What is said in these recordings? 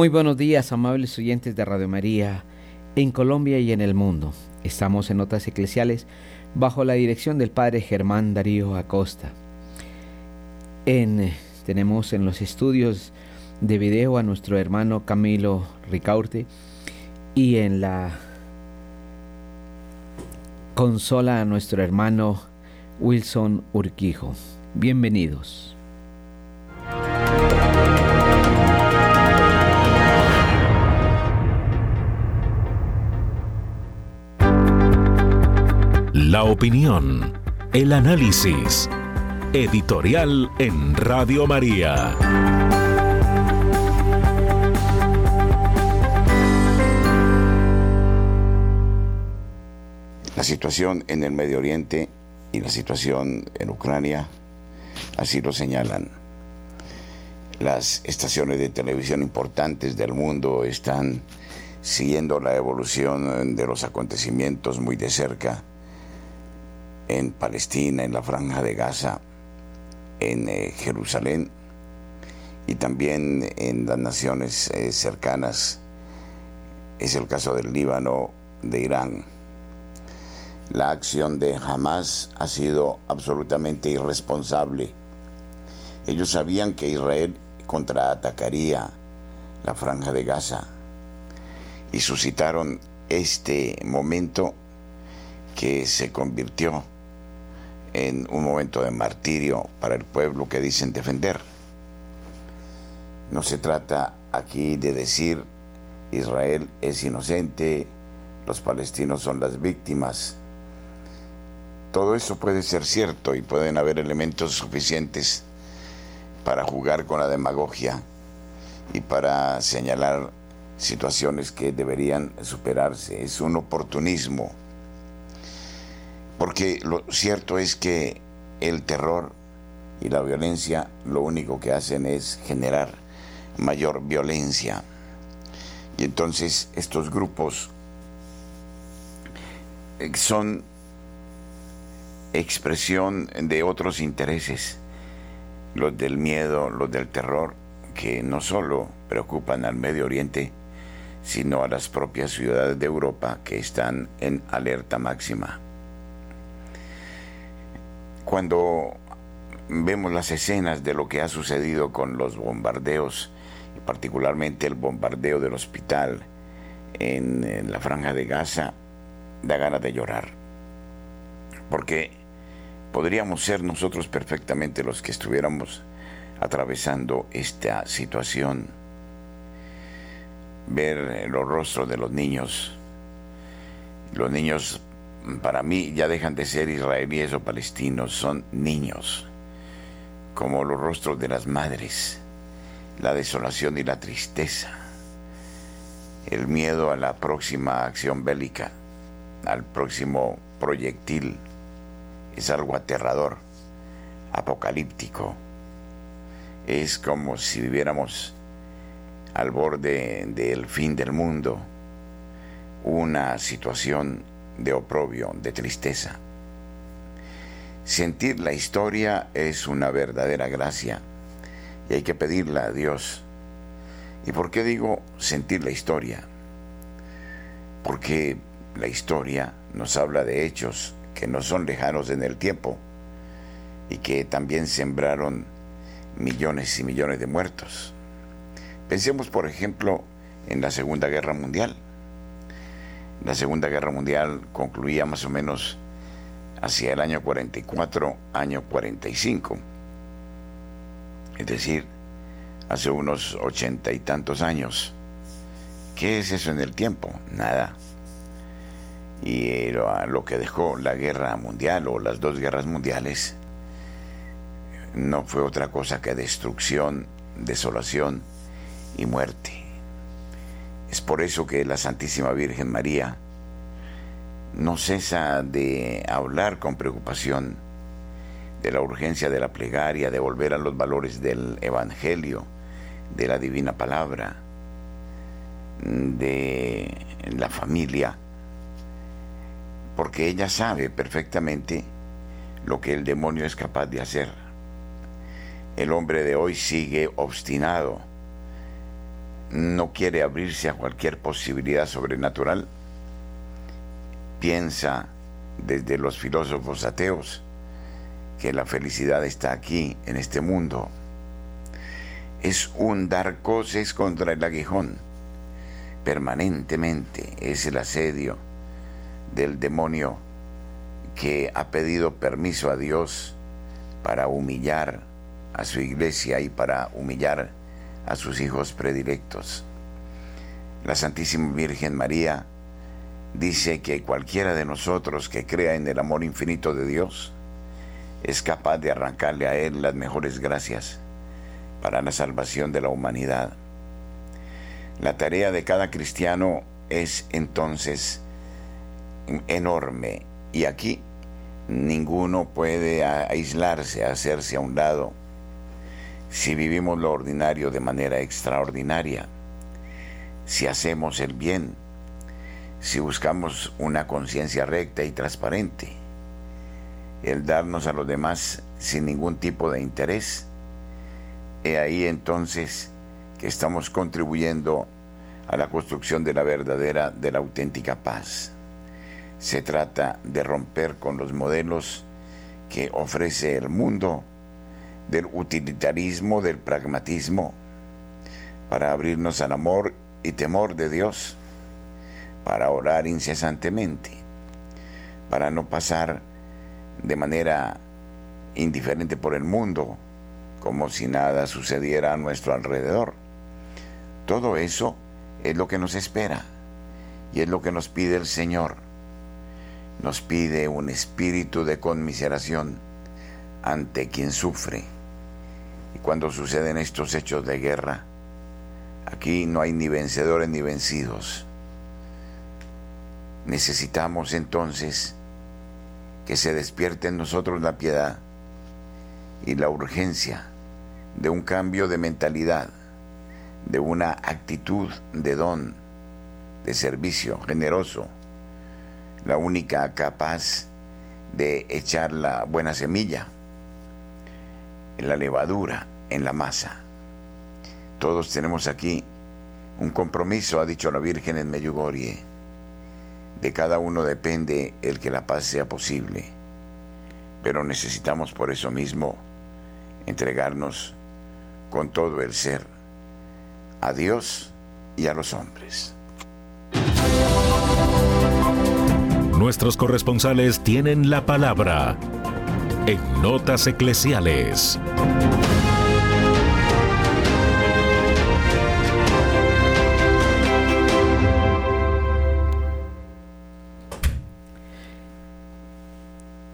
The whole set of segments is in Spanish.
Muy buenos días, amables oyentes de Radio María, en Colombia y en el mundo. Estamos en Notas Eclesiales bajo la dirección del Padre Germán Darío Acosta. En, tenemos en los estudios de video a nuestro hermano Camilo Ricaurte y en la consola a nuestro hermano Wilson Urquijo. Bienvenidos. La opinión, el análisis. Editorial en Radio María. La situación en el Medio Oriente y la situación en Ucrania así lo señalan. Las estaciones de televisión importantes del mundo están siguiendo la evolución de los acontecimientos muy de cerca en Palestina, en la franja de Gaza, en eh, Jerusalén y también en las naciones eh, cercanas. Es el caso del Líbano, de Irán. La acción de Hamas ha sido absolutamente irresponsable. Ellos sabían que Israel contraatacaría la franja de Gaza y suscitaron este momento que se convirtió en un momento de martirio para el pueblo que dicen defender. No se trata aquí de decir Israel es inocente, los palestinos son las víctimas. Todo eso puede ser cierto y pueden haber elementos suficientes para jugar con la demagogia y para señalar situaciones que deberían superarse. Es un oportunismo porque lo cierto es que el terror y la violencia lo único que hacen es generar mayor violencia. Y entonces estos grupos eh, son expresión de otros intereses, los del miedo, los del terror, que no solo preocupan al Medio Oriente, sino a las propias ciudades de Europa que están en alerta máxima. Cuando vemos las escenas de lo que ha sucedido con los bombardeos, y particularmente el bombardeo del hospital en, la franja de Gaza, da ganas de llorar. Porque podríamos ser nosotros perfectamente los que estuviéramos atravesando esta situación. Ver los rostros de los niños, los niños para mí ya dejan de ser israelíes o palestinos, son niños, como los rostros de las madres, la desolación y la tristeza, el miedo a la próxima acción bélica, al próximo proyectil, es algo aterrador, apocalíptico, es como si viviéramos al borde del fin del mundo, una situación de oprobio, de tristeza. Sentir la historia es una verdadera gracia y hay que pedirla a Dios. ¿Y por qué digo sentir la historia? Porque la historia nos habla de hechos que no son lejanos en el tiempo y que también sembraron millones y millones de muertos. Pensemos, por ejemplo, en la Segunda Guerra Mundial. La Segunda Guerra Mundial concluía más o menos hacia el año 44, año 45. Es decir, hace unos ochenta y tantos años. ¿Qué es eso en el tiempo? Nada. Y lo que dejó la guerra mundial o las dos guerras mundiales no fue otra cosa que destrucción, desolación y muerte. Es por eso que la Santísima Virgen María no cesa de hablar con preocupación de la urgencia de la plegaria, de volver a los valores del Evangelio, de la divina palabra, de la familia, porque ella sabe perfectamente lo que el demonio es capaz de hacer. El hombre de hoy sigue obstinado no quiere abrirse a cualquier posibilidad sobrenatural, piensa desde los filósofos ateos que la felicidad está aquí, en este mundo. Es un dar coces contra el aguijón. Permanentemente es el asedio del demonio que ha pedido permiso a Dios para humillar a su iglesia y para humillar a sus hijos predilectos. La Santísima Virgen María dice que cualquiera de nosotros que crea en el amor infinito de Dios es capaz de arrancarle a Él las mejores gracias para la salvación de la humanidad. La tarea de cada cristiano es entonces enorme y aquí ninguno puede aislarse, hacerse a un lado si vivimos lo ordinario de manera extraordinaria, si hacemos el bien, si buscamos una conciencia recta y transparente, el darnos a los demás sin ningún tipo de interés, he ahí entonces que estamos contribuyendo a la construcción de la verdadera, de la auténtica paz. Se trata de romper con los modelos que ofrece el mundo del utilitarismo, del pragmatismo, para abrirnos al amor y temor de Dios, para orar incesantemente, para no pasar de manera indiferente por el mundo, como si nada sucediera a nuestro alrededor. Todo eso es lo que nos espera y es lo que nos pide el Señor. Nos pide un espíritu de conmiseración ante quien sufre y cuando suceden estos hechos de guerra, aquí no hay ni vencedores ni vencidos. Necesitamos entonces que se despierte en nosotros la piedad y la urgencia de un cambio de mentalidad, de una actitud de don, de servicio generoso, la única capaz de echar la buena semilla en la levadura, en la masa. Todos tenemos aquí un compromiso, ha dicho la Virgen en Meyugorie. De cada uno depende el que la paz sea posible. Pero necesitamos por eso mismo entregarnos con todo el ser a Dios y a los hombres. Nuestros corresponsales tienen la palabra en Notas Eclesiales.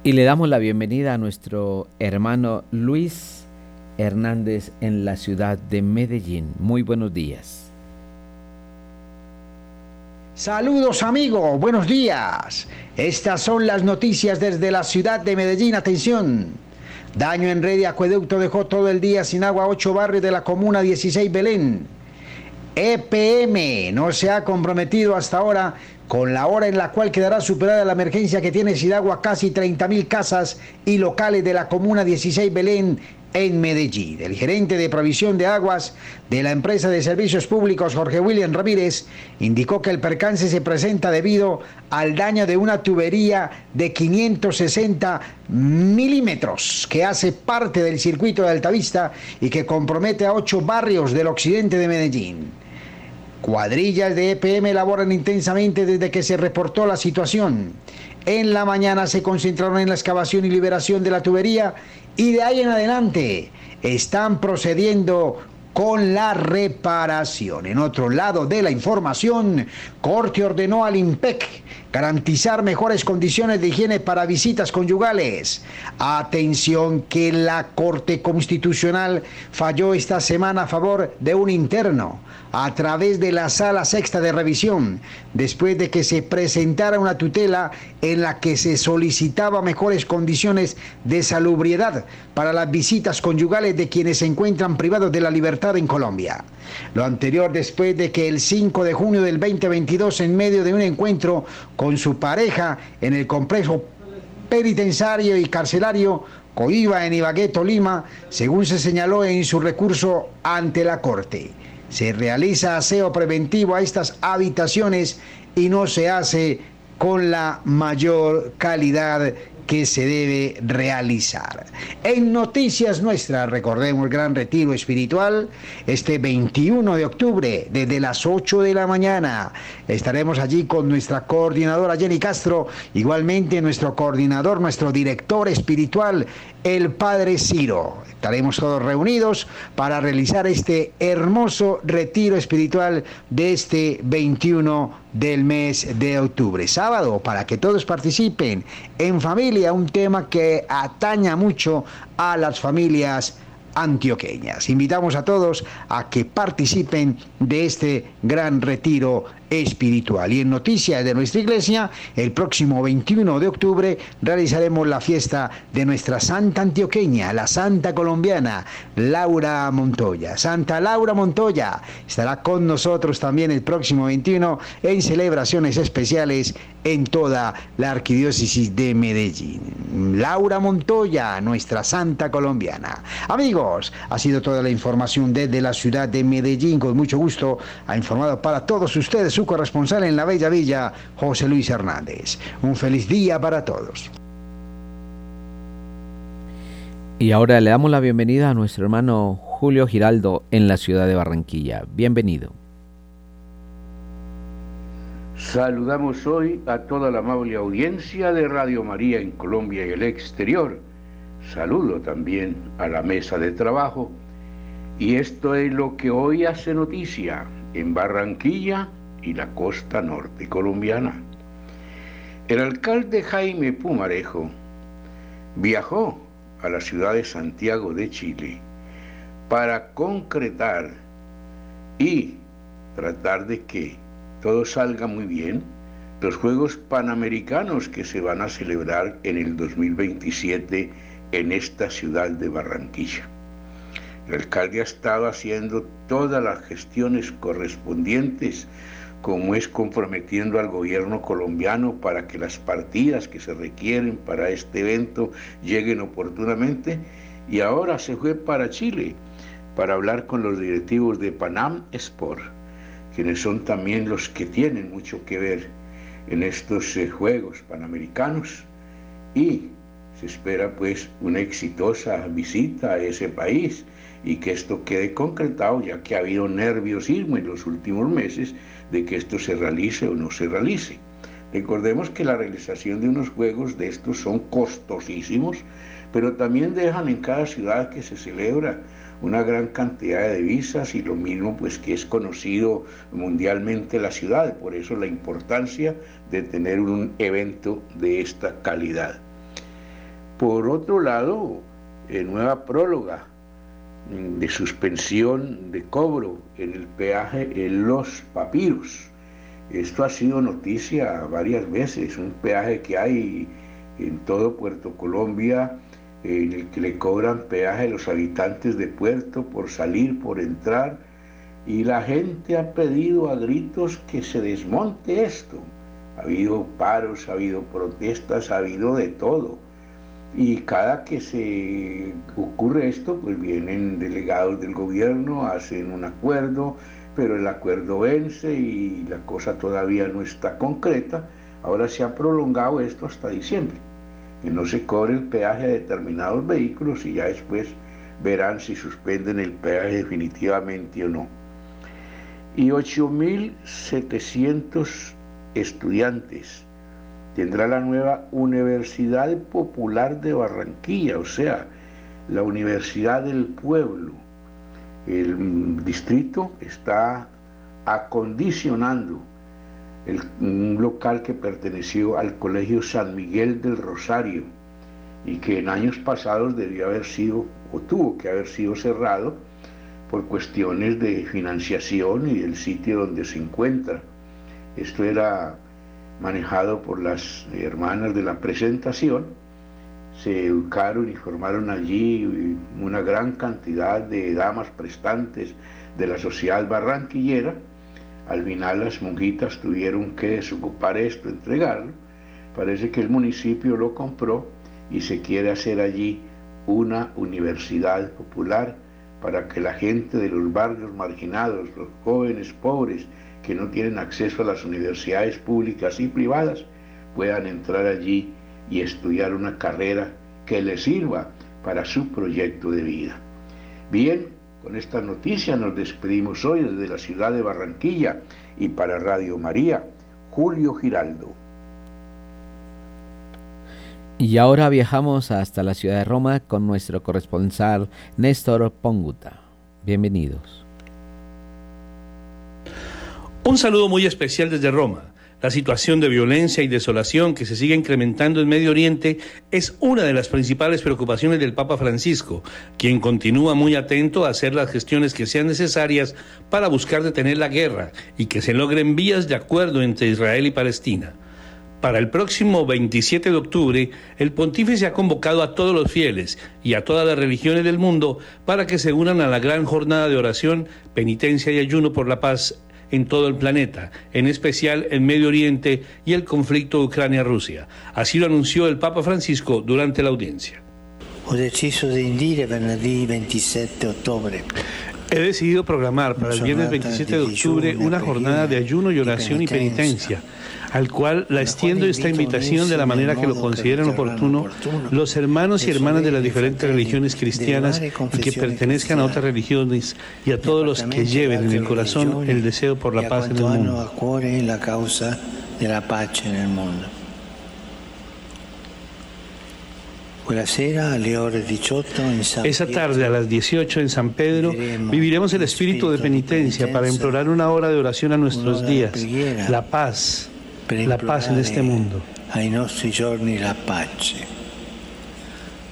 Y le damos la bienvenida a nuestro hermano Luis Hernández en la ciudad de Medellín. Muy buenos días. Saludos amigo, buenos días. Estas son las noticias desde la ciudad de Medellín. Atención. Daño en red de acueducto dejó todo el día sin agua ocho barrios de la comuna 16 Belén. EPM no se ha comprometido hasta ahora con la hora en la cual quedará superada la emergencia que tiene sin agua casi 30.000 casas y locales de la comuna 16 Belén en Medellín. El gerente de provisión de aguas de la empresa de servicios públicos, Jorge William Ramírez, indicó que el percance se presenta debido al daño de una tubería de 560 milímetros que hace parte del circuito de Altavista y que compromete a ocho barrios del occidente de Medellín. Cuadrillas de EPM laboran intensamente desde que se reportó la situación. En la mañana se concentraron en la excavación y liberación de la tubería y de ahí en adelante están procediendo con la reparación. En otro lado de la información, Corte ordenó al IMPEC garantizar mejores condiciones de higiene para visitas conyugales. Atención que la Corte Constitucional falló esta semana a favor de un interno a través de la sala sexta de revisión, después de que se presentara una tutela en la que se solicitaba mejores condiciones de salubridad para las visitas conyugales de quienes se encuentran privados de la libertad en Colombia. Lo anterior después de que el 5 de junio del 2022, en medio de un encuentro con su pareja en el complejo penitenciario y carcelario, Coiba en Ibagué, Tolima, según se señaló en su recurso ante la Corte. Se realiza aseo preventivo a estas habitaciones y no se hace con la mayor calidad que se debe realizar. En Noticias Nuestras, recordemos el gran retiro espiritual, este 21 de octubre, desde las 8 de la mañana. Estaremos allí con nuestra coordinadora Jenny Castro, igualmente nuestro coordinador, nuestro director espiritual, el Padre Ciro. Estaremos todos reunidos para realizar este hermoso retiro espiritual de este 21 del mes de octubre. Sábado, para que todos participen en familia, un tema que ataña mucho a las familias antioqueñas. Invitamos a todos a que participen de este gran retiro espiritual. Y en noticias de nuestra iglesia, el próximo 21 de octubre realizaremos la fiesta de nuestra Santa Antioqueña, la Santa Colombiana, Laura Montoya. Santa Laura Montoya estará con nosotros también el próximo 21 en celebraciones especiales en toda la arquidiócesis de Medellín. Laura Montoya, nuestra Santa Colombiana. Amigos, ha sido toda la información desde la ciudad de Medellín. Con mucho gusto ha informado para todos ustedes su corresponsal en la Bella Villa, José Luis Hernández. Un feliz día para todos. Y ahora le damos la bienvenida a nuestro hermano Julio Giraldo en la ciudad de Barranquilla. Bienvenido. Saludamos hoy a toda la amable audiencia de Radio María en Colombia y el exterior. Saludo también a la mesa de trabajo. Y esto es lo que hoy hace noticia en Barranquilla y la costa norte colombiana. El alcalde Jaime Pumarejo viajó a la ciudad de Santiago de Chile para concretar y tratar de que todo salga muy bien los Juegos Panamericanos que se van a celebrar en el 2027 en esta ciudad de Barranquilla. El alcalde ha estado haciendo todas las gestiones correspondientes como es comprometiendo al gobierno colombiano para que las partidas que se requieren para este evento lleguen oportunamente. Y ahora se fue para Chile para hablar con los directivos de Panam Sport, quienes son también los que tienen mucho que ver en estos eh, Juegos Panamericanos. Y se espera pues una exitosa visita a ese país y que esto quede concretado ya que ha habido nerviosismo en los últimos meses de que esto se realice o no se realice. Recordemos que la realización de unos juegos de estos son costosísimos, pero también dejan en cada ciudad que se celebra una gran cantidad de divisas y lo mismo pues que es conocido mundialmente la ciudad, por eso la importancia de tener un evento de esta calidad. Por otro lado, en nueva próloga de suspensión de cobro en el peaje en los papiros. Esto ha sido noticia varias veces, un peaje que hay en todo Puerto Colombia en el que le cobran peaje a los habitantes de Puerto por salir, por entrar, y la gente ha pedido a gritos que se desmonte esto. Ha habido paros, ha habido protestas, ha habido de todo. Y cada que se ocurre esto, pues vienen delegados del gobierno, hacen un acuerdo, pero el acuerdo vence y la cosa todavía no está concreta. Ahora se ha prolongado esto hasta diciembre, que no se cobre el peaje a determinados vehículos y ya después verán si suspenden el peaje definitivamente o no. Y 8.700 estudiantes tendrá la nueva Universidad Popular de Barranquilla, o sea, la Universidad del Pueblo. El distrito está acondicionando un local que perteneció al Colegio San Miguel del Rosario y que en años pasados debió haber sido o tuvo que haber sido cerrado por cuestiones de financiación y del sitio donde se encuentra. Esto era manejado por las hermanas de la presentación, se educaron y formaron allí una gran cantidad de damas prestantes de la sociedad barranquillera. Al final las monjitas tuvieron que desocupar esto, entregarlo. Parece que el municipio lo compró y se quiere hacer allí una universidad popular para que la gente de los barrios marginados, los jóvenes pobres que no tienen acceso a las universidades públicas y privadas, puedan entrar allí y estudiar una carrera que les sirva para su proyecto de vida. Bien, con esta noticia nos despedimos hoy desde la ciudad de Barranquilla y para Radio María, Julio Giraldo. Y ahora viajamos hasta la ciudad de Roma con nuestro corresponsal Néstor Ponguta. Bienvenidos. Un saludo muy especial desde Roma. La situación de violencia y desolación que se sigue incrementando en Medio Oriente es una de las principales preocupaciones del Papa Francisco, quien continúa muy atento a hacer las gestiones que sean necesarias para buscar detener la guerra y que se logren vías de acuerdo entre Israel y Palestina. Para el próximo 27 de octubre, el pontífice ha convocado a todos los fieles y a todas las religiones del mundo para que se unan a la gran jornada de oración, penitencia y ayuno por la paz en todo el planeta, en especial en Medio Oriente y el conflicto Ucrania-Rusia. Así lo anunció el Papa Francisco durante la audiencia. He decidido de indire venerdì 27 octubre He decidido programar para el viernes 27 de octubre una jornada de ayuno y oración y penitencia al cual la extiendo esta invitación de la manera que lo consideren oportuno. los hermanos y hermanas de las diferentes religiones cristianas y que pertenezcan a otras religiones y a todos los que lleven en el corazón el deseo por la paz en el mundo. Esa tarde a las 18 en San Pedro viviremos el espíritu de penitencia para implorar una hora de oración a nuestros días, la paz, la paz en este mundo. Ai nostri giorni la pace,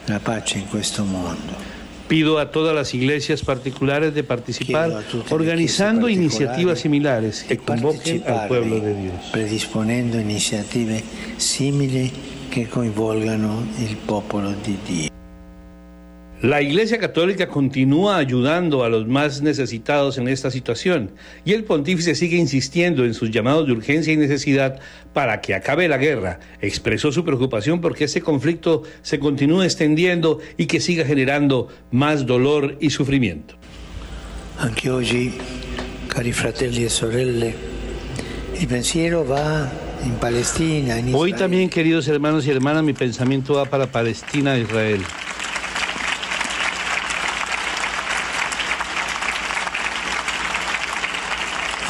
la pace in questo mondo. Pido a todas las iglesias particulares de participar organizando iniciativas similares que convoquen al pueblo de Dios. Predisponendo iniziative simili che coinvolgano il popolo di Dio. La Iglesia Católica continúa ayudando a los más necesitados en esta situación y el pontífice sigue insistiendo en sus llamados de urgencia y necesidad para que acabe la guerra. Expresó su preocupación porque este conflicto se continúe extendiendo y que siga generando más dolor y sufrimiento. Anche oggi, cari fratelli e sorelle, il pensiero va in Palestina, in Hoy también, queridos hermanos y hermanas, mi pensamiento va para Palestina e Israel.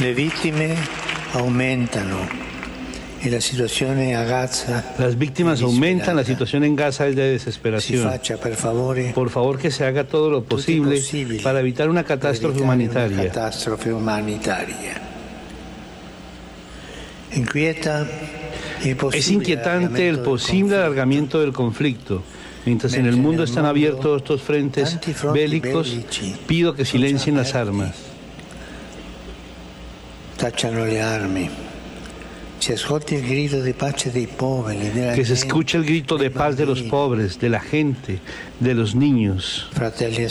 Le vittime aumentano e la situazione a Gaza Las víctimas aumentan, la situación en Gaza es de desesperación. favore Por favor, que se haga todo lo posible para evitar una catástrofe humanitaria. Es inquietante el posible alargamiento del conflicto. Mientras en el mundo están abiertos estos frentes bélicos, pido que silencien las armas. Tacciano le armi. Que se escuche el grito de paz de los pobres, de la gente, de los niños. E.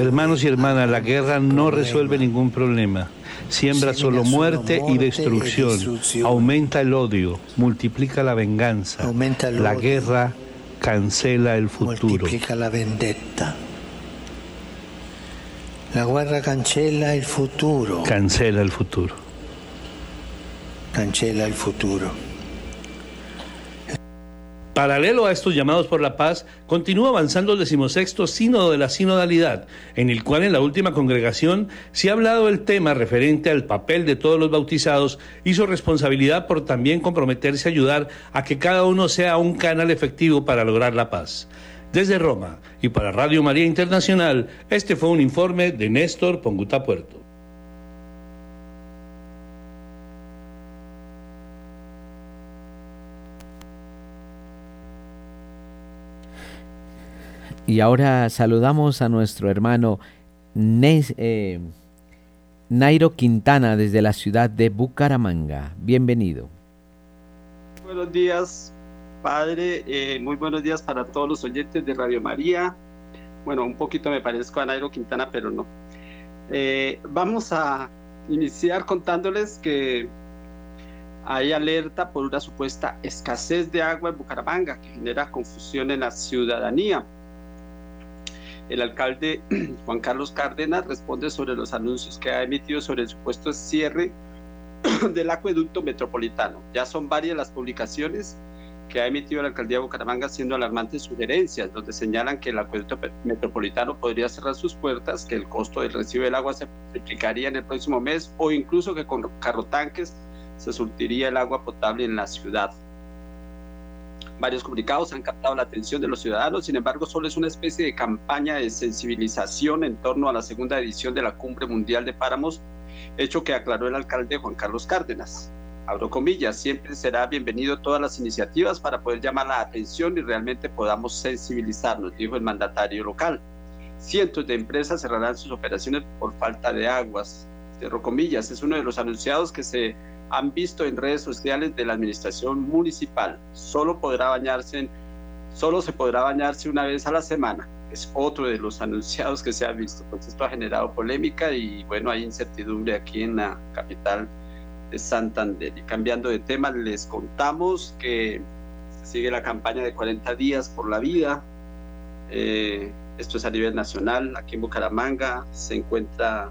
Hermanos y hermanas, la guerra no resuelve ningún problema. Siembra solo muerte y destrucción. Aumenta el odio, multiplica la venganza. La guerra cancela el futuro. moltiplica la vendetta. La guerra cancella il futuro, Cancela el futuro. cancella il futuro. Paralelo a estos llamados por la paz, continúa avanzando el decimosexto sínodo de la sinodalidad, en el cual en la última congregación se ha hablado el tema referente al papel de todos los bautizados y su responsabilidad por también comprometerse a ayudar a que cada uno sea un canal efectivo para lograr la paz. Desde Roma y para Radio María Internacional, este fue un informe de Néstor Ponguta Puerto. Y ahora saludamos a nuestro hermano Nes- eh, Nairo Quintana desde la ciudad de Bucaramanga. Bienvenido. Buenos días, padre. Eh, muy buenos días para todos los oyentes de Radio María. Bueno, un poquito me parezco a Nairo Quintana, pero no. Eh, vamos a iniciar contándoles que hay alerta por una supuesta escasez de agua en Bucaramanga que genera confusión en la ciudadanía. El alcalde Juan Carlos Cárdenas responde sobre los anuncios que ha emitido sobre el supuesto cierre del acueducto metropolitano. Ya son varias las publicaciones que ha emitido la alcaldía de Bucaramanga haciendo alarmantes sugerencias, donde señalan que el acueducto metropolitano podría cerrar sus puertas, que el costo del recibo del agua se triplicaría en el próximo mes o incluso que con carrotanques se surtiría el agua potable en la ciudad. Varios comunicados han captado la atención de los ciudadanos, sin embargo, solo es una especie de campaña de sensibilización en torno a la segunda edición de la Cumbre Mundial de Páramos, hecho que aclaró el alcalde Juan Carlos Cárdenas abro comillas, siempre será bienvenido todas las iniciativas para poder llamar la atención y realmente podamos sensibilizarnos, dijo el mandatario local. Cientos de empresas cerrarán sus operaciones por falta de aguas. Cierro comillas, es uno de los anunciados que se han visto en redes sociales de la administración municipal. Solo podrá bañarse solo se podrá bañarse una vez a la semana. Es otro de los anunciados que se ha visto. Pues esto ha generado polémica y bueno, hay incertidumbre aquí en la capital de Santander. Y cambiando de tema, les contamos que sigue la campaña de 40 días por la vida. Eh, esto es a nivel nacional. Aquí en Bucaramanga se encuentra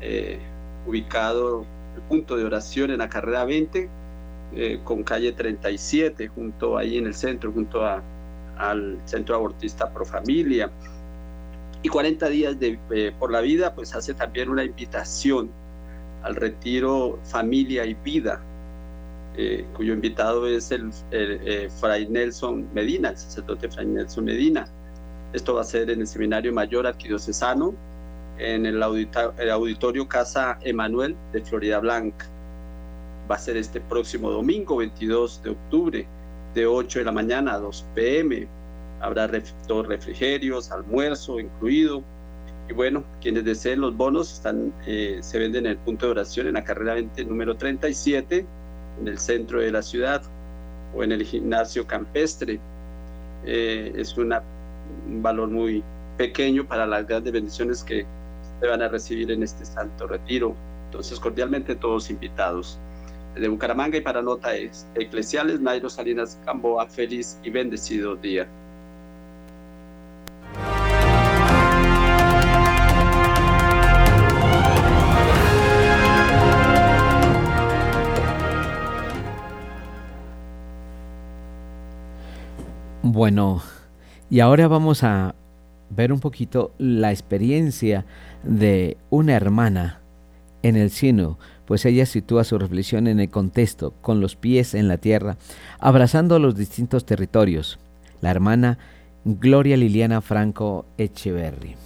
eh, ubicado el punto de oración en la carrera 20, eh, con calle 37, junto ahí en el centro, junto al Centro Abortista Pro Familia. Y 40 días de, por la vida, pues hace también una invitación al retiro Familia y Vida, eh, cuyo invitado es el, eh, Fray Nelson Medina, el sacerdote Fray Nelson Medina. Esto va a ser en el Seminario Mayor Arquidiocesano, en el, auditorio Casa Emanuel de Florida Blanca. Va a ser este próximo domingo, 22 de octubre, de 8 de la mañana a 2 pm. Habrá dos refrigerios, almuerzo incluido, y bueno, quienes deseen los bonos están, eh, se venden en el punto de oración en la carrera 20 número 37, en el centro de la ciudad o en el gimnasio campestre. Eh, es una, un valor muy pequeño para las grandes bendiciones que se van a recibir en este santo retiro. Entonces, cordialmente todos invitados. De Bucaramanga y para notas eclesiales, Nairo Salinas Camboa, feliz y bendecido día. Bueno, y ahora vamos a ver un poquito la experiencia de una hermana en el sino, pues ella sitúa su reflexión en el contexto, con los pies en la tierra, abrazando los distintos territorios. La hermana Gloria Liliana Franco Echeverry.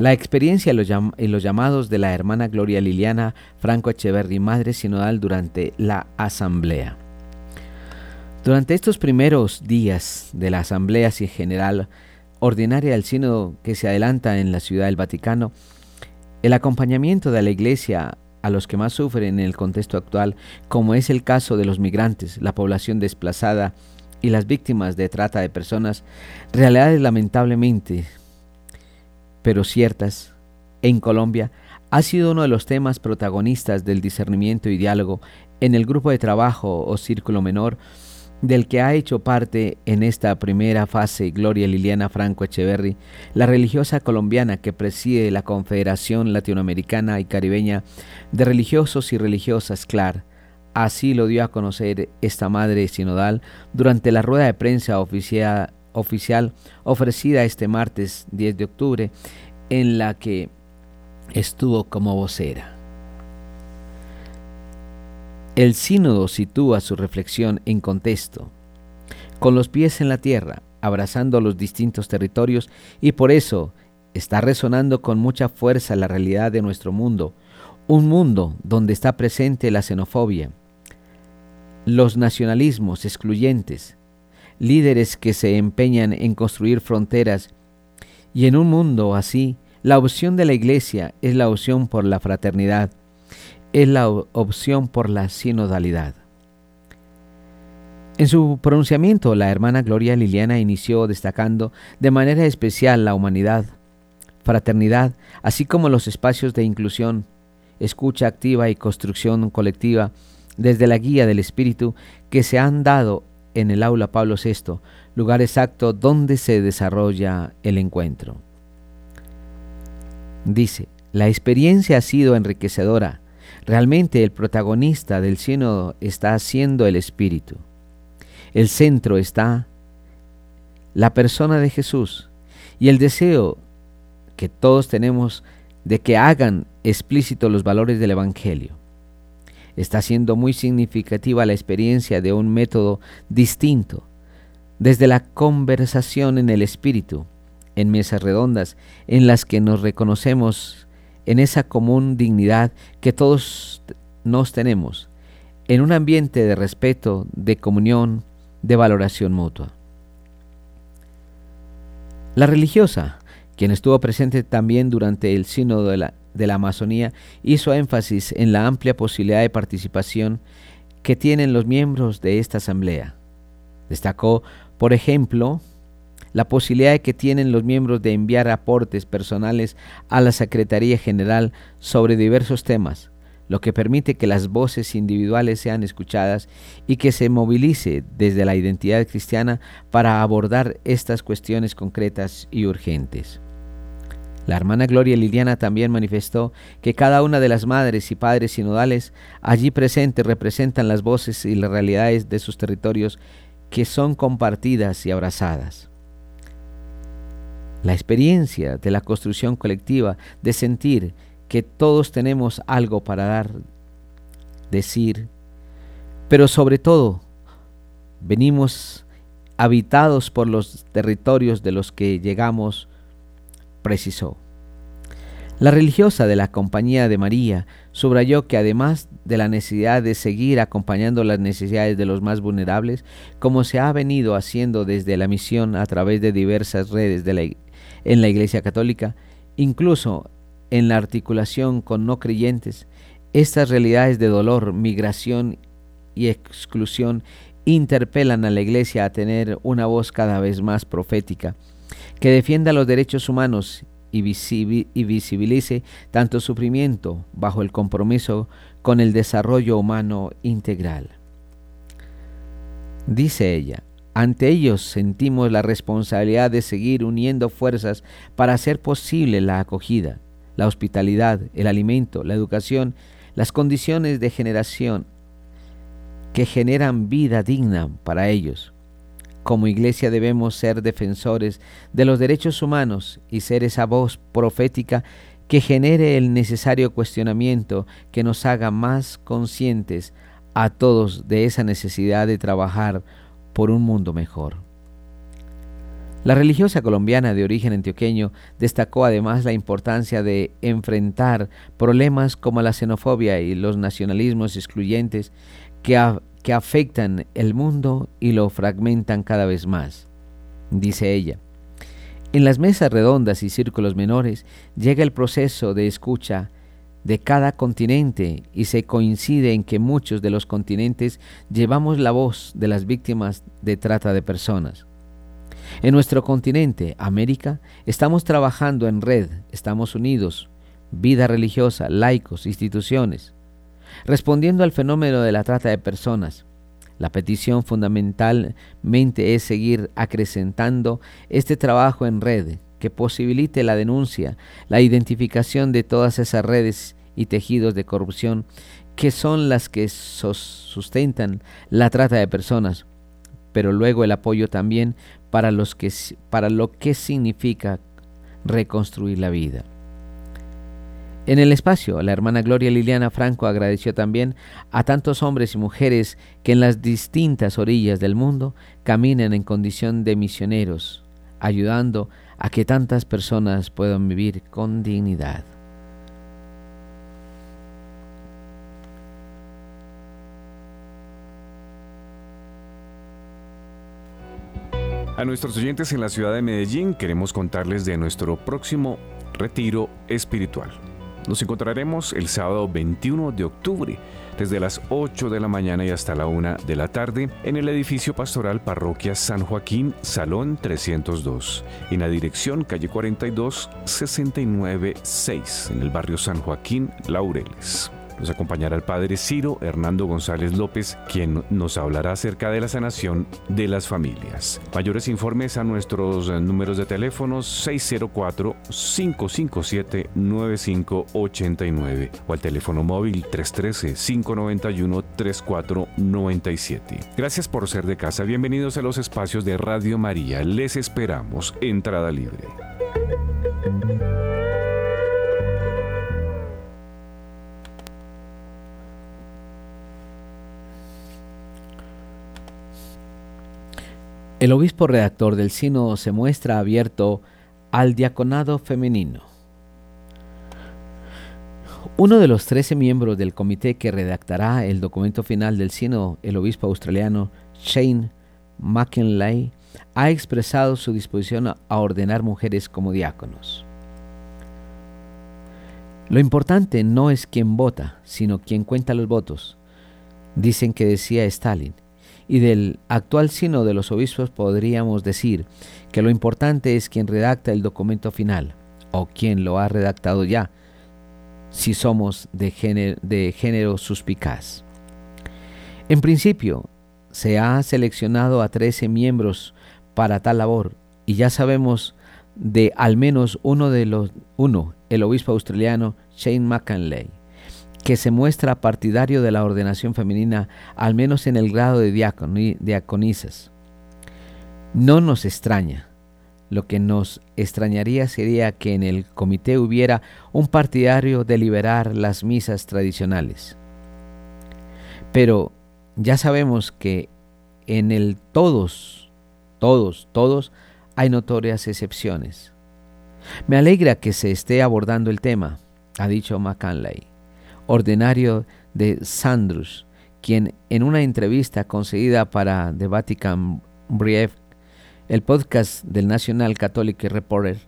La experiencia y los llamados de la hermana Gloria Liliana Franco Echeverry, madre sinodal durante la asamblea. Durante estos primeros días de la Asamblea General Ordinaria del Sínodo que se adelanta en la Ciudad del Vaticano, el acompañamiento de la Iglesia a los que más sufren en el contexto actual, como es el caso de los migrantes, la población desplazada y las víctimas de trata de personas, realidades lamentablemente, pero ciertas, en Colombia, ha sido uno de los temas protagonistas del discernimiento y diálogo en el grupo de trabajo o círculo menor del que ha hecho parte en esta primera fase Gloria Liliana Franco Echeverry, la religiosa colombiana que preside la Confederación Latinoamericana y Caribeña de Religiosos y Religiosas CLAR. Así lo dio a conocer esta madre sinodal durante la rueda de prensa oficial, oficial ofrecida este martes 10 de octubre, en la que estuvo como vocera. El sínodo sitúa su reflexión en contexto, con los pies en la tierra, abrazando los distintos territorios y por eso está resonando con mucha fuerza la realidad de nuestro mundo, un mundo donde está presente la xenofobia, los nacionalismos excluyentes, líderes que se empeñan en construir fronteras y en un mundo así, la opción de la Iglesia es la opción por la fraternidad, es la opción por la sinodalidad. En su pronunciamiento, la hermana Gloria Liliana inició destacando de manera especial la humanidad, fraternidad, así como los espacios de inclusión, escucha activa y construcción colectiva desde la guía del Espíritu que se han dado en el aula Pablo VI, lugar exacto donde se desarrolla el encuentro. Dice, la experiencia ha sido enriquecedora. Realmente el protagonista del sínodo está siendo el Espíritu. El centro está la persona de Jesús y el deseo que todos tenemos de que hagan explícito los valores del Evangelio. Está siendo muy significativa la experiencia de un método distinto, desde la conversación en el espíritu, en mesas redondas, en las que nos reconocemos en esa común dignidad que todos nos tenemos, en un ambiente de respeto, de comunión, de valoración mutua. La religiosa, quien estuvo presente también durante el sínodo de la, de la Amazonía, hizo énfasis en la amplia posibilidad de participación que tienen los miembros de esta asamblea. Destacó, por ejemplo, la posibilidad que tienen los miembros de enviar aportes personales a la Secretaría General sobre diversos temas, lo que permite que las voces individuales sean escuchadas y que se movilice desde la identidad cristiana para abordar estas cuestiones concretas y urgentes. La hermana Gloria Liliana también manifestó que cada una de las madres y padres sinodales allí presentes representan las voces y las realidades de sus territorios que son compartidas y abrazadas. La experiencia de la construcción colectiva, de sentir que todos tenemos algo para dar, decir, pero sobre todo venimos habitados por los territorios de los que llegamos, precisó. La religiosa de la Compañía de María subrayó que además de la necesidad de seguir acompañando las necesidades de los más vulnerables, como se ha venido haciendo desde la misión a través de diversas redes de la, en la Iglesia Católica, incluso en la articulación con no creyentes, estas realidades de dolor, migración y exclusión interpelan a la Iglesia a tener una voz cada vez más profética, que defienda los derechos humanos y, visibilice tanto sufrimiento bajo el compromiso con el desarrollo humano integral. Dice ella, ante ellos sentimos la responsabilidad de seguir uniendo fuerzas para hacer posible la acogida, la hospitalidad, el alimento, la educación, las condiciones de generación que generan vida digna para ellos. Como iglesia debemos ser defensores de los derechos humanos y ser esa voz profética que genere el necesario cuestionamiento que nos haga más conscientes a todos de esa necesidad de trabajar por un mundo mejor. La religiosa colombiana de origen antioqueño destacó además la importancia de enfrentar problemas como la xenofobia y los nacionalismos excluyentes que, que afectan el mundo y lo fragmentan cada vez más. Dice ella, en las mesas redondas y círculos menores llega el proceso de escucha de cada continente y se coincide en que muchos de los continentes llevamos la voz de las víctimas de trata de personas. En nuestro continente, América, estamos trabajando en red, estamos unidos, vida religiosa, laicos, instituciones, respondiendo al fenómeno de la trata de personas. La petición fundamentalmente es seguir acrecentando este trabajo en red que posibilite la denuncia, la identificación de todas esas redes y tejidos de corrupción que son las que sustentan la trata de personas, pero luego el apoyo también para, los que, para lo que significa reconstruir la vida. En el espacio, la hermana Gloria Liliana Franco agradeció también a tantos hombres y mujeres que en las distintas orillas del mundo caminan en condición de misioneros, ayudando a que tantas personas puedan vivir con dignidad. A nuestros oyentes en la ciudad de Medellín queremos contarles de nuestro próximo retiro espiritual. Nos encontraremos el sábado 21 de octubre, desde las 8 de la mañana y hasta la 1 de la tarde, en el edificio pastoral Parroquia San Joaquín, Salón 302, en la dirección calle 42 696, en el barrio San Joaquín, Laureles. Nos acompañará el padre Ciro Hernando González López, quien nos hablará acerca de la sanación de las familias. Mayores informes a nuestros números de teléfono 604-557-9589 o al teléfono móvil 313-591-3497. Gracias por ser de casa. Bienvenidos a los espacios de Radio María. Les esperamos. Entrada libre. El obispo redactor del Sino se muestra abierto al diaconado femenino. Uno de los trece miembros del comité que redactará el documento final del Sino, el obispo australiano Shane McKinley, ha expresado su disposición a ordenar mujeres como diáconos. Lo importante no es quién vota, sino quién cuenta los votos. Dicen que decía Stalin y del actual sino de los obispos podríamos decir que lo importante es quien redacta el documento final o quien lo ha redactado ya, si somos de género, suspicaz. En principio, se ha seleccionado a 13 miembros para tal labor y ya sabemos de al menos uno de los uno, el obispo australiano Shane McCanley que se muestra partidario de la ordenación femenina, al menos en el grado de diaconisas. No nos extraña. Lo que nos extrañaría sería que en el comité hubiera un partidario de liberar las misas tradicionales. Pero ya sabemos que en el todos, todos, todos, hay notorias excepciones. Me alegra que se esté abordando el tema, ha dicho McCanley ordinario de Sandrus, quien en una entrevista concedida para The Vatican Brief, el podcast del National Catholic Reporter,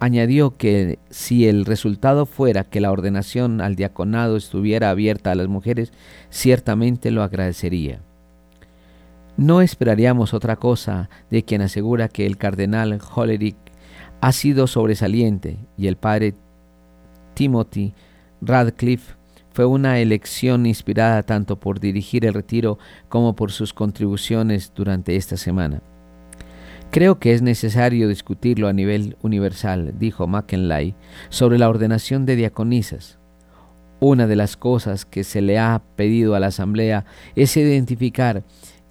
añadió que si el resultado fuera que la ordenación al diaconado estuviera abierta a las mujeres, ciertamente lo agradecería. No esperaríamos otra cosa de quien asegura que el cardenal Hollerich ha sido sobresaliente y el padre Timothy Radcliffe fue una elección inspirada tanto por dirigir el retiro como por sus contribuciones durante esta semana. Creo que es necesario discutirlo a nivel universal, dijo McKinley, sobre la ordenación de diaconisas. Una de las cosas que se le ha pedido a la Asamblea es identificar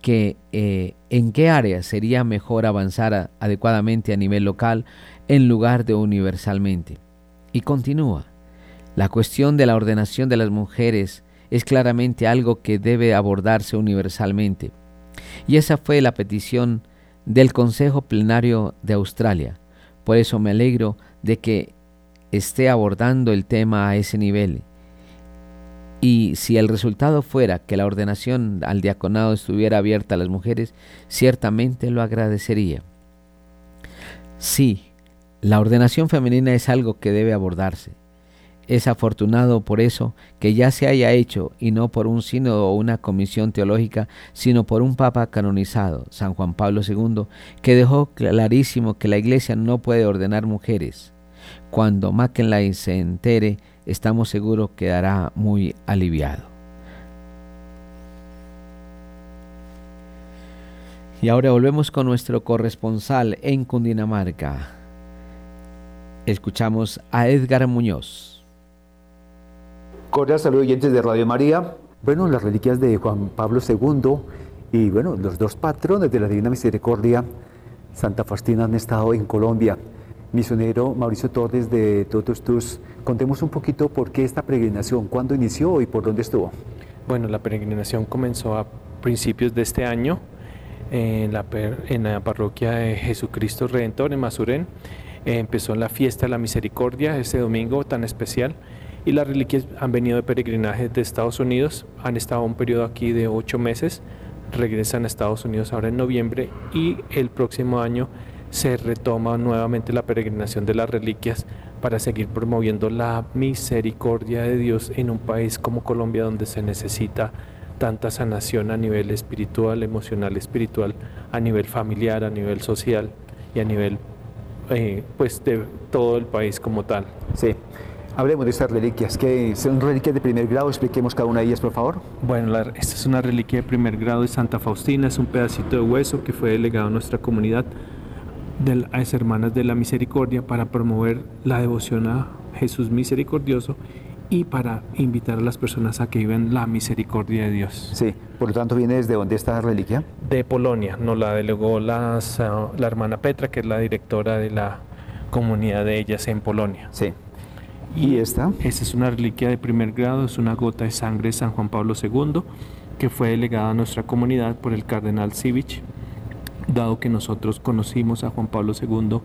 que, eh, en qué áreas sería mejor avanzar adecuadamente a nivel local en lugar de universalmente. Y continúa. La cuestión de la ordenación de las mujeres es claramente algo que debe abordarse universalmente. Y esa fue la petición del Consejo Plenario de Australia. Por eso me alegro de que esté abordando el tema a ese nivel. Y si el resultado fuera que la ordenación al diaconado estuviera abierta a las mujeres, ciertamente lo agradecería. Sí, la ordenación femenina es algo que debe abordarse. Es afortunado por eso que ya se haya hecho, y no por un sínodo o una comisión teológica, sino por un papa canonizado, San Juan Pablo II, que dejó clarísimo que la Iglesia no puede ordenar mujeres. Cuando McKinley se entere, estamos seguros quedará muy aliviado. Y ahora volvemos con nuestro corresponsal en Cundinamarca. Escuchamos a Edgar Muñoz. Cordial saludo oyentes de Radio María. Bueno, las reliquias de Juan Pablo II y bueno, los dos patrones de la Divina Misericordia, Santa Faustina, han estado en Colombia. Misionero Mauricio Torres de Todos Tus, contemos un poquito por qué esta peregrinación, cuándo inició y por dónde estuvo. Bueno, la peregrinación comenzó a principios de este año en la, en la parroquia de Jesucristo Redentor en Masurén. empezó la fiesta de la misericordia ese domingo tan especial y las reliquias han venido de peregrinaje de Estados Unidos, han estado un periodo aquí de ocho meses, regresan a Estados Unidos ahora en noviembre y el próximo año se retoma nuevamente la peregrinación de las reliquias para seguir promoviendo la misericordia de Dios en un país como Colombia donde se necesita tanta sanación a nivel espiritual, emocional, espiritual, a nivel familiar, a nivel social y a nivel eh, pues de todo el país como tal. Sí. Hablemos de estas reliquias, que son reliquias de primer grado, expliquemos cada una de ellas, por favor. Bueno, esta es una reliquia de primer grado de Santa Faustina, es un pedacito de hueso que fue delegado a nuestra comunidad de las Hermanas de la Misericordia para promover la devoción a Jesús misericordioso y para invitar a las personas a que vivan la misericordia de Dios. Sí, por lo tanto, ¿viene desde dónde esta reliquia? De Polonia, nos la delegó las, ah, la hermana Petra, que es la directora de la comunidad de ellas en Polonia. Sí. ¿Y esta? Esta es una reliquia de primer grado, es una gota de sangre de San Juan Pablo II, que fue delegada a nuestra comunidad por el cardenal Sivich, dado que nosotros conocimos a Juan Pablo II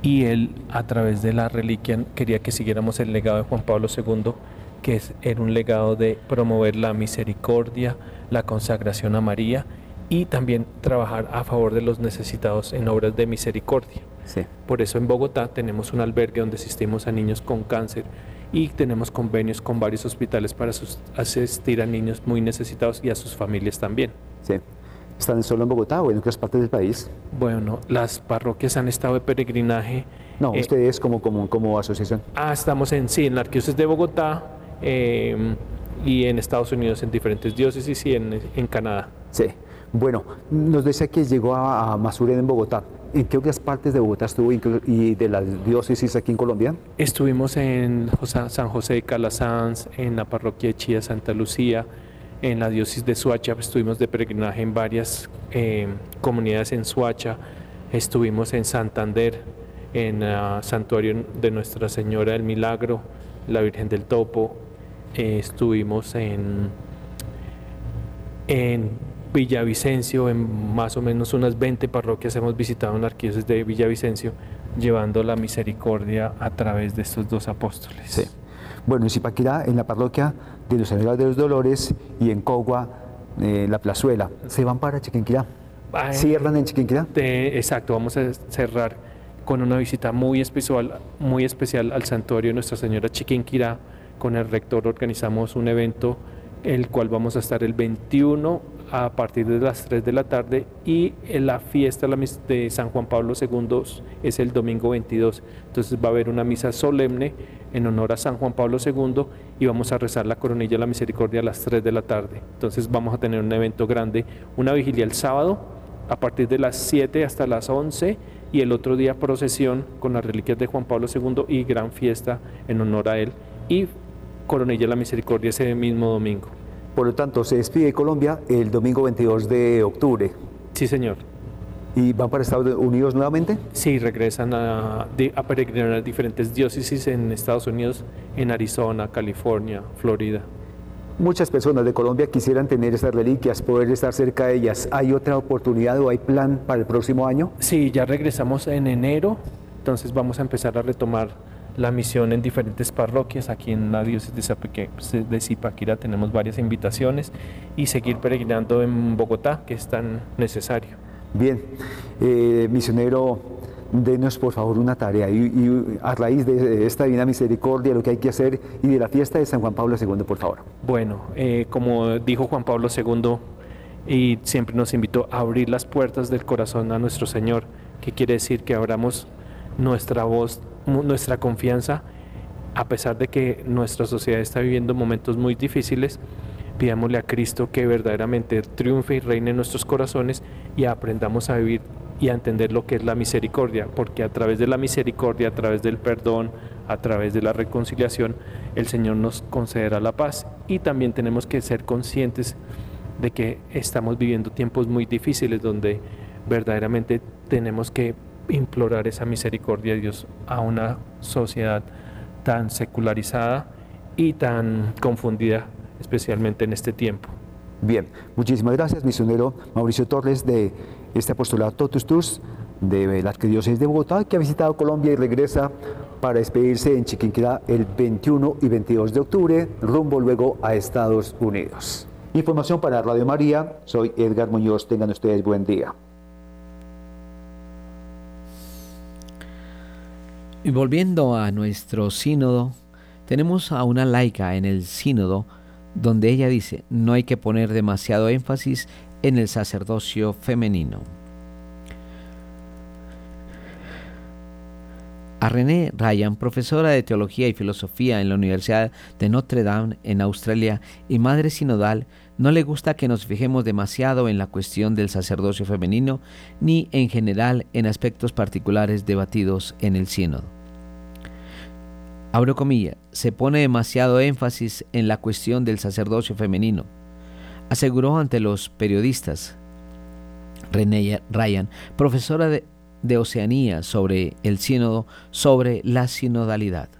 y él a través de la reliquia quería que siguiéramos el legado de Juan Pablo II, que es, era un legado de promover la misericordia, la consagración a María y también trabajar a favor de los necesitados en obras de misericordia. Por eso en Bogotá tenemos un albergue donde asistimos a niños con cáncer y tenemos convenios con varios hospitales para asistir a niños muy necesitados y a sus familias también. Sí. ¿Están solo en Bogotá o en otras partes del país? Bueno, las parroquias han estado de peregrinaje. No, eh, ustedes como, como, como asociación. Ah, estamos en, sí, en la Arquidiócesis de Bogotá em, y en Estados Unidos, en diferentes diócesis y en, en Canadá. Sí. Bueno, nos decía que llegó a, a en Bogotá. ¿En qué otras partes de Bogotá estuvo y de la diócesis aquí en Colombia? Estuvimos en San José de Calasanz, en la parroquia de Chía Santa Lucía, en la diócesis de Suacha, estuvimos de peregrinaje en varias eh, comunidades en Suacha, estuvimos en Santander, en el Santuario de Nuestra Señora del Milagro, la Virgen del Topo, eh, estuvimos en, en Villavicencio, en más o menos unas 20 parroquias hemos visitado en arquidiócesis de Villavicencio, llevando la misericordia a través de estos dos apóstoles. Sí. Bueno, en Zipaquirá, en la parroquia de los Señores de los Dolores y en Cogua, eh, la Plazuela, se van para Chiquinquirá. ¿Cierran en Chiquinquirá? exacto, vamos a cerrar con una visita muy especial, muy especial al santuario de Nuestra Señora Chiquinquirá. Con el rector organizamos un evento el cual vamos a estar el 21 a partir de las 3 de la tarde y la fiesta de San Juan Pablo II es el domingo 22. Entonces va a haber una misa solemne en honor a San Juan Pablo II y vamos a rezar la coronilla de la misericordia a las 3 de la tarde. Entonces vamos a tener un evento grande, una vigilia el sábado a partir de las 7 hasta las 11 y el otro día procesión con las reliquias de Juan Pablo II y gran fiesta en honor a él y coronilla de la misericordia ese mismo domingo. Por lo tanto, se despide Colombia el domingo 22 de octubre. Sí, señor. ¿Y van para Estados Unidos nuevamente? Sí, regresan a, a peregrinar diferentes diócesis en Estados Unidos, en Arizona, California, Florida. Muchas personas de Colombia quisieran tener esas reliquias, poder estar cerca de ellas. ¿Hay otra oportunidad o hay plan para el próximo año? Sí, ya regresamos en enero, entonces vamos a empezar a retomar la misión en diferentes parroquias. Aquí en la diócesis de Zipaquirá tenemos varias invitaciones y seguir peregrinando en Bogotá, que es tan necesario. Bien, eh, misionero, denos por favor una tarea y, a raíz de esta divina misericordia, lo que hay que hacer y de la fiesta de San Juan Pablo II, por favor. Bueno, eh, como dijo Juan Pablo II, y siempre nos invitó a abrir las puertas del corazón a nuestro Señor, que quiere decir que abramos nuestra voz nuestra confianza, a pesar de que nuestra sociedad está viviendo momentos muy difíciles, pidámosle a Cristo que verdaderamente triunfe y reine en nuestros corazones y aprendamos a vivir y a entender lo que es la misericordia, porque a través de la misericordia, a través del perdón, a través de la reconciliación, el Señor nos concederá la paz. Y también tenemos que ser conscientes de que estamos viviendo tiempos muy difíciles donde verdaderamente tenemos que implorar esa misericordia de Dios a una sociedad tan secularizada y tan confundida, especialmente en este tiempo. Bien, muchísimas gracias, misionero Mauricio Torres de este apostolado Totus Tus de la Arquidiócesis de Bogotá, que ha visitado Colombia y regresa para despedirse en Chiquinquirá el 21 y 22 de octubre, rumbo luego a Estados Unidos. Información para Radio María, soy Edgar Muñoz, tengan ustedes buen día. Y volviendo a nuestro sínodo, tenemos a una laica en el sínodo donde ella dice, no hay que poner demasiado énfasis en el sacerdocio femenino. A René Ryan, profesora de Teología y Filosofía en la Universidad de Notre Dame en Australia y madre sinodal, no le gusta que nos fijemos demasiado en la cuestión del sacerdocio femenino ni en general en aspectos particulares debatidos en el sínodo. Abro comilla, se pone demasiado énfasis en la cuestión del sacerdocio femenino, aseguró ante los periodistas René Ryan, profesora de, de Oceanía sobre el sínodo, sobre la sinodalidad.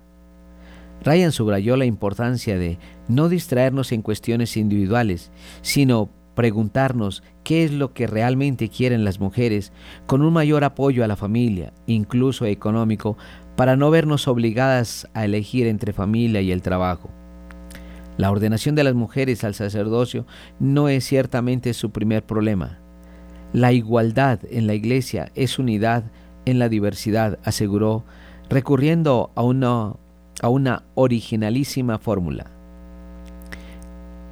Ryan subrayó la importancia de no distraernos en cuestiones individuales, sino preguntarnos qué es lo que realmente quieren las mujeres, con un mayor apoyo a la familia, incluso económico, para no vernos obligadas a elegir entre familia y el trabajo. La ordenación de las mujeres al sacerdocio no es ciertamente su primer problema. La igualdad en la iglesia es unidad en la diversidad, aseguró, recurriendo a una, a una originalísima fórmula.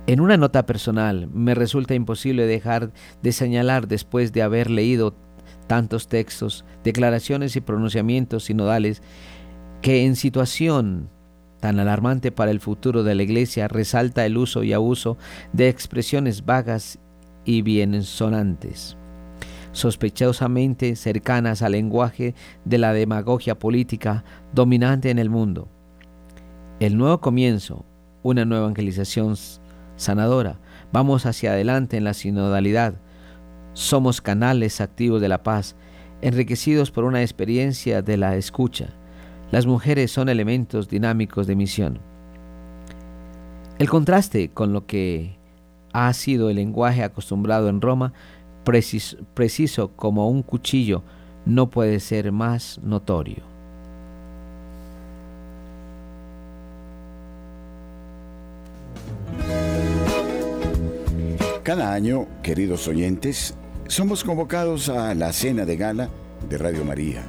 En una nota personal, me resulta imposible dejar de señalar después de haber leído tantos textos, declaraciones y pronunciamientos sinodales que en situación tan alarmante para el futuro de la Iglesia resalta el uso y abuso de expresiones vagas y biensonantes, sospechosamente cercanas al lenguaje de la demagogia política dominante en el mundo. El nuevo comienzo, una nueva evangelización sanadora. Vamos hacia adelante en la sinodalidad. Somos canales activos de la paz, enriquecidos por una experiencia de la escucha. Las mujeres son elementos dinámicos de misión. El contraste con lo que ha sido el lenguaje acostumbrado en Roma, preciso, como un cuchillo, no puede ser más notorio. Cada año, queridos oyentes, somos convocados a la cena de gala de Radio María.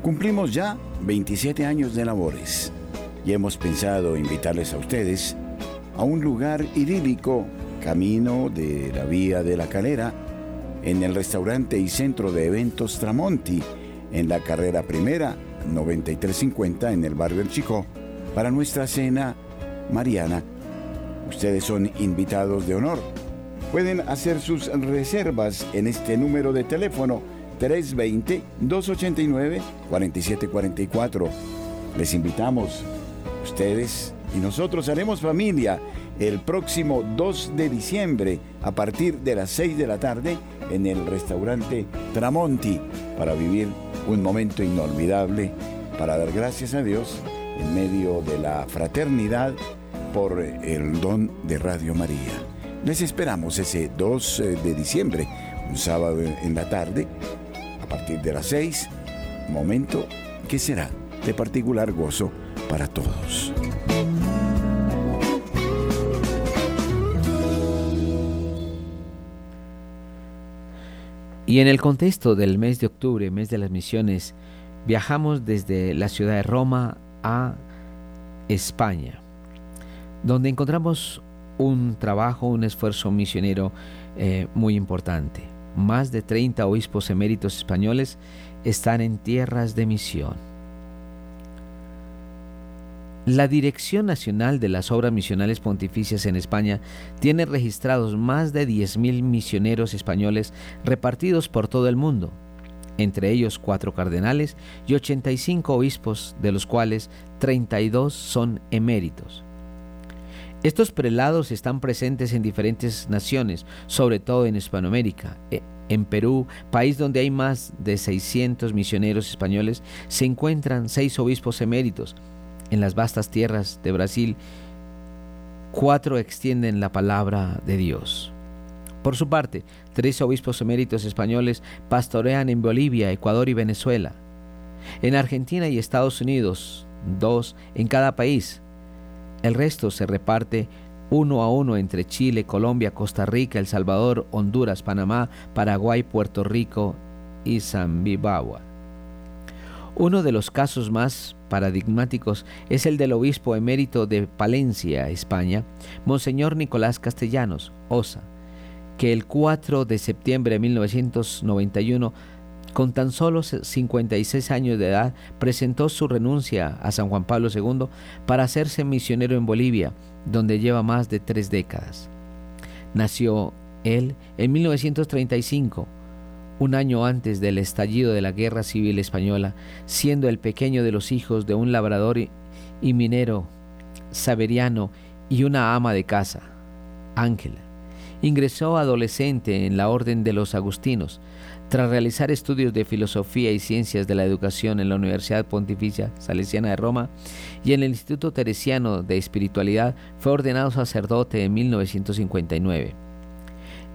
Cumplimos ya 27 años de labores y hemos pensado invitarles a ustedes a un lugar idílico, camino de la Vía de la Calera, en el restaurante y centro de eventos Tramonti, en la carrera primera 9350 en el barrio El Chico, para nuestra cena mariana. Ustedes son invitados de honor Pueden hacer sus reservas en este número de teléfono 320-289-4744. Les invitamos, ustedes y nosotros haremos familia el próximo 2 de diciembre a partir de las 6 de la tarde en el restaurante Tramonti para vivir un momento inolvidable, para dar gracias a Dios en medio de la fraternidad por el don de Radio María. Les esperamos ese 2 eh, de diciembre, un sábado en la tarde, a partir de las 6, momento que será de particular gozo para todos. Y en el contexto del mes de octubre, mes de las misiones, viajamos desde la ciudad de Roma a España, donde encontramos un trabajo, un esfuerzo misionero eh, muy importante. Más de 30 obispos eméritos españoles están en tierras de misión. La Dirección Nacional de las Obras Misionales Pontificias en España tiene registrados más de 10.000 misioneros españoles repartidos por todo el mundo, entre ellos cuatro cardenales y 85 obispos, de los cuales 32 son eméritos. Estos prelados están presentes en diferentes naciones, sobre todo en Hispanoamérica. E, en Perú, país donde hay más de 600 misioneros españoles, se encuentran seis obispos eméritos. En las vastas tierras de Brasil, cuatro extienden la palabra de Dios. Por su parte, tres obispos eméritos españoles pastorean en Bolivia, Ecuador y Venezuela. En Argentina y Estados Unidos, dos en cada país. El resto se reparte uno a uno entre Chile, Colombia, Costa Rica, El Salvador, Honduras, Panamá, Paraguay, Puerto Rico y Zambibagua. Uno de los casos más paradigmáticos es el del obispo emérito de Palencia, España, Monseñor Nicolás Castellanos, Osa, que el 4 de septiembre de 1991 Con tan solo 56 años de edad, presentó su renuncia a San Juan Pablo II para hacerse misionero en Bolivia, donde lleva más de tres décadas. Nació él en 1935, un año antes del estallido de la Guerra Civil Española, siendo el pequeño de los hijos de un labrador y minero saberiano y una ama de casa, Ángela. Ingresó adolescente en la Orden de los Agustinos, tras realizar estudios de filosofía y ciencias de la educación en la Universidad Pontificia Salesiana de Roma y en el Instituto Teresiano de Espiritualidad, fue ordenado sacerdote en 1959.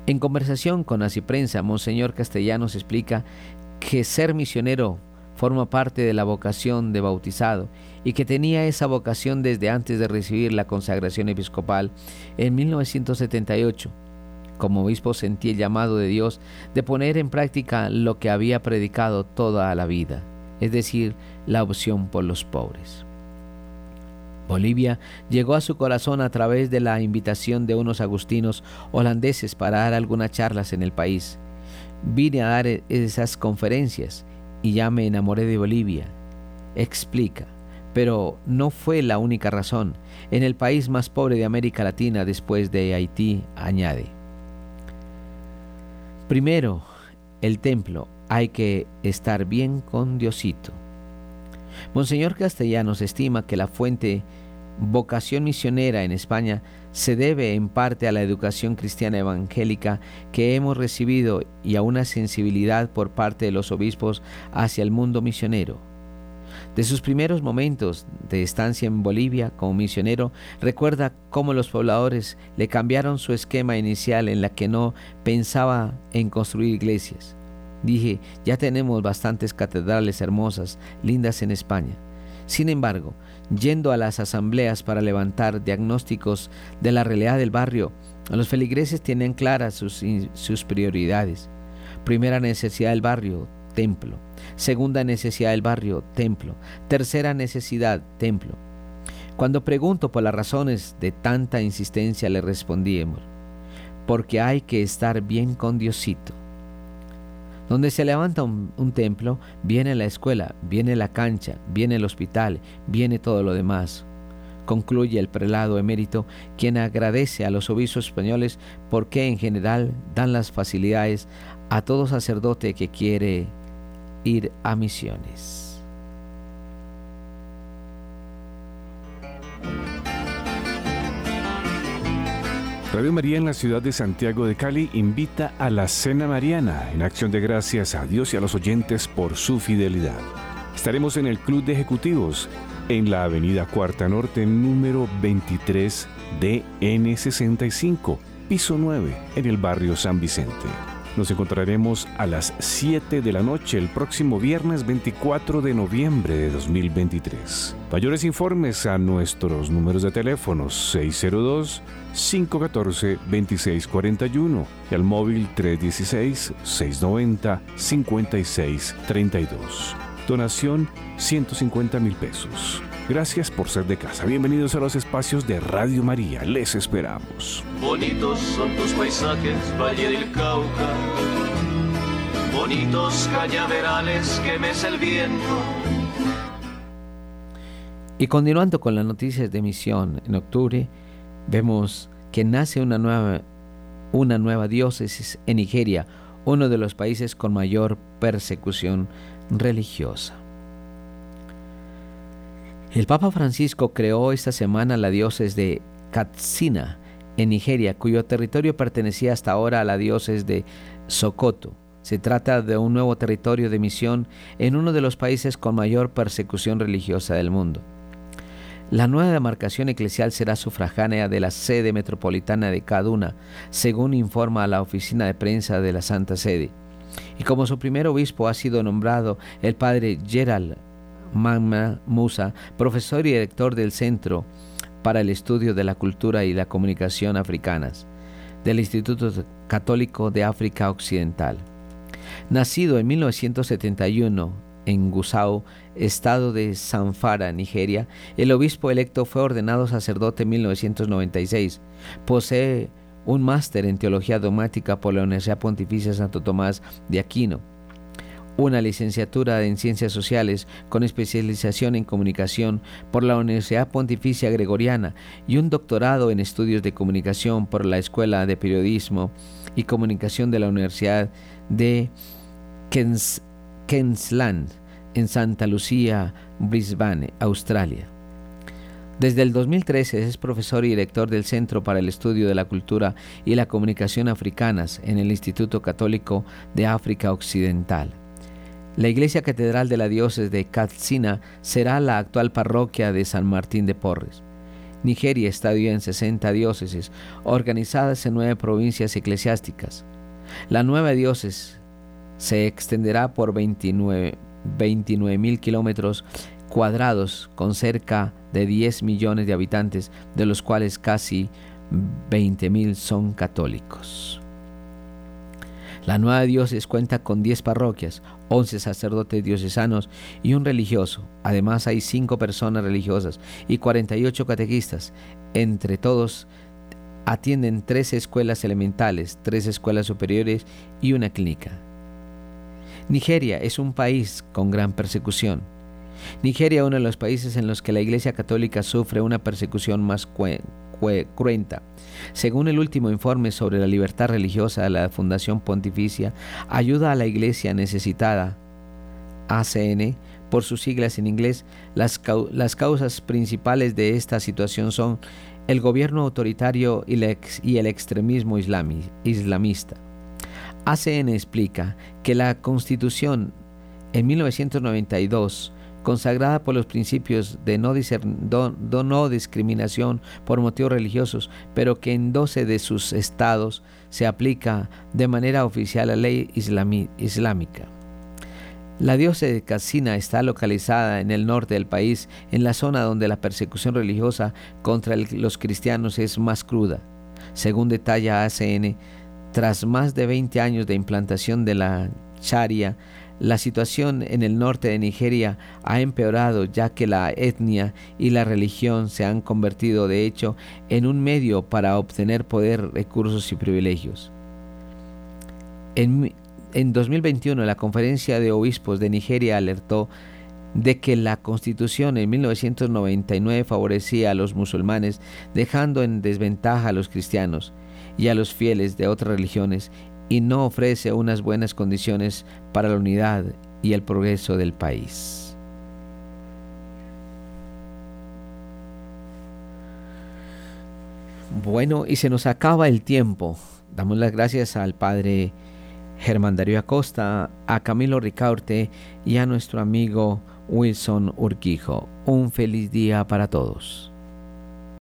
En conversación con Prensa, Monseñor Castellanos explica que ser misionero forma parte de la vocación de bautizado y que tenía esa vocación desde antes de recibir la consagración episcopal en 1978 como obispo sentí el llamado de Dios de poner en práctica lo que había predicado toda la vida, es decir, la opción por los pobres. Bolivia llegó a su corazón a través de la invitación de unos agustinos holandeses para dar algunas charlas en el país. Vine a dar esas conferencias y ya me enamoré de Bolivia. Explica, pero no fue la única razón. En el país más pobre de América Latina después de Haití, añade. Primero, el templo. Hay que estar bien con Diosito. Monseñor Castellanos estima que la fuente vocación misionera en España se debe en parte a la educación cristiana evangélica que hemos recibido y a una sensibilidad por parte de los obispos hacia el mundo misionero. De sus primeros momentos de estancia en Bolivia como misionero, recuerda cómo los pobladores le cambiaron su esquema inicial en la que no pensaba en construir iglesias. Dije, ya tenemos bastantes catedrales hermosas, lindas en España. Sin embargo, yendo a las asambleas para levantar diagnósticos de la realidad del barrio, los feligreses tienen claras sus, sus prioridades. Primera necesidad del barrio, templo. Segunda necesidad del barrio, templo. Tercera necesidad, templo. Cuando pregunto por las razones de tanta insistencia, le respondíamos, porque hay que estar bien con Diosito. Donde se levanta un, un, templo, viene la escuela, viene la cancha, viene el hospital, viene todo lo demás. Concluye el prelado emérito, quien agradece a los obispos españoles porque en general dan las facilidades a todo sacerdote que quiere ir a misiones. Radio María en la ciudad de Santiago de Cali invita a la Cena Mariana en acción de gracias a Dios y a los oyentes por su fidelidad. Estaremos en el Club de Ejecutivos en la Avenida Cuarta Norte número 23 DN65, piso 9, en el barrio San Vicente. Nos encontraremos a las 7 de la noche el próximo viernes 24 de noviembre de 2023. Mayores informes a nuestros números de teléfono 602-514-2641 y al móvil 316-690-5632. Donación 150 mil pesos. Gracias por ser de casa. Bienvenidos a los espacios de Radio María. Les esperamos. Bonitos son tus paisajes, Valle del Cauca. Bonitos cañaverales que me el viento. Y continuando con las noticias de misión, en octubre vemos que nace una nueva, una nueva diócesis en Nigeria, uno de los países con mayor persecución religiosa. El Papa Francisco creó esta semana la diócesis de Katsina, en Nigeria, cuyo territorio pertenecía hasta ahora a la diócesis de Sokoto. Se trata de un nuevo territorio de misión en uno de los países con mayor persecución religiosa del mundo. La nueva demarcación eclesial será sufragánea de la sede metropolitana de Kaduna, según informa la oficina de prensa de la Santa Sede. Y como su primer obispo ha sido nombrado el padre Gerald Magma Musa, profesor y director del Centro para el Estudio de la Cultura y la Comunicación Africanas del Instituto Católico de África Occidental. Nacido en 1971 en Gusau, estado de Zamfara, Nigeria, el obispo electo fue ordenado sacerdote en 1996. Posee un máster en teología dogmática por la Universidad Pontificia Santo Tomás de Aquino una licenciatura en Ciencias Sociales con especialización en Comunicación por la Universidad Pontificia Gregoriana y un doctorado en Estudios de Comunicación por la Escuela de Periodismo y Comunicación de la Universidad de Queensland en Santa Lucía, Brisbane, Australia. Desde el 2013 es profesor y director del Centro para el Estudio de la Cultura y la Comunicación Africanas en el Instituto Católico de África Occidental. La iglesia catedral de la diócesis de Katsina será la actual parroquia de San Martín de Porres. Nigeria está dividida en 60 diócesis, organizadas en nueve provincias eclesiásticas. La nueva diócesis se extenderá por 29 mil kilómetros cuadrados con cerca de 10 millones de habitantes, de los cuales casi 20 mil son católicos. La nueva diócesis cuenta con 10 parroquias, 11 sacerdotes diocesanos y un religioso. Además hay 5 personas religiosas y 48 catequistas. Entre todos atienden 13 escuelas elementales, 3 escuelas superiores y una clínica. Nigeria es un país con gran persecución. Nigeria es uno de los países en los que la Iglesia Católica sufre una persecución más cruenta. Según el último informe sobre la libertad religiosa de la Fundación Pontificia, ayuda a la Iglesia necesitada, ACN, por sus siglas en inglés, las, las causas principales de esta situación son el gobierno autoritario y, y el extremismo islamista. ACN explica que la Constitución en 1992 consagrada por los principios de no, discriminación por motivos religiosos, pero que en 12 de sus estados se aplica de manera oficial la ley islámica. La diócesis de Casina está localizada en el norte del país, en la zona donde la persecución religiosa contra los cristianos es más cruda. Según detalla ACN, tras más de 20 años de implantación de la Sharia, la situación en el norte de Nigeria ha empeorado ya que la etnia y la religión se han convertido de hecho en un medio para obtener poder, recursos y privilegios. En, 2021 la Conferencia de Obispos de Nigeria alertó de que la constitución en 1999 favorecía a los musulmanes dejando en desventaja a los cristianos y a los fieles de otras religiones y no ofrece unas buenas condiciones para la unidad y el progreso del país. Bueno, y se nos acaba el tiempo. Damos las gracias al Padre Germán Darío Acosta, a Camilo Ricaurte y a nuestro amigo Wilson Urquijo. Un feliz día para todos.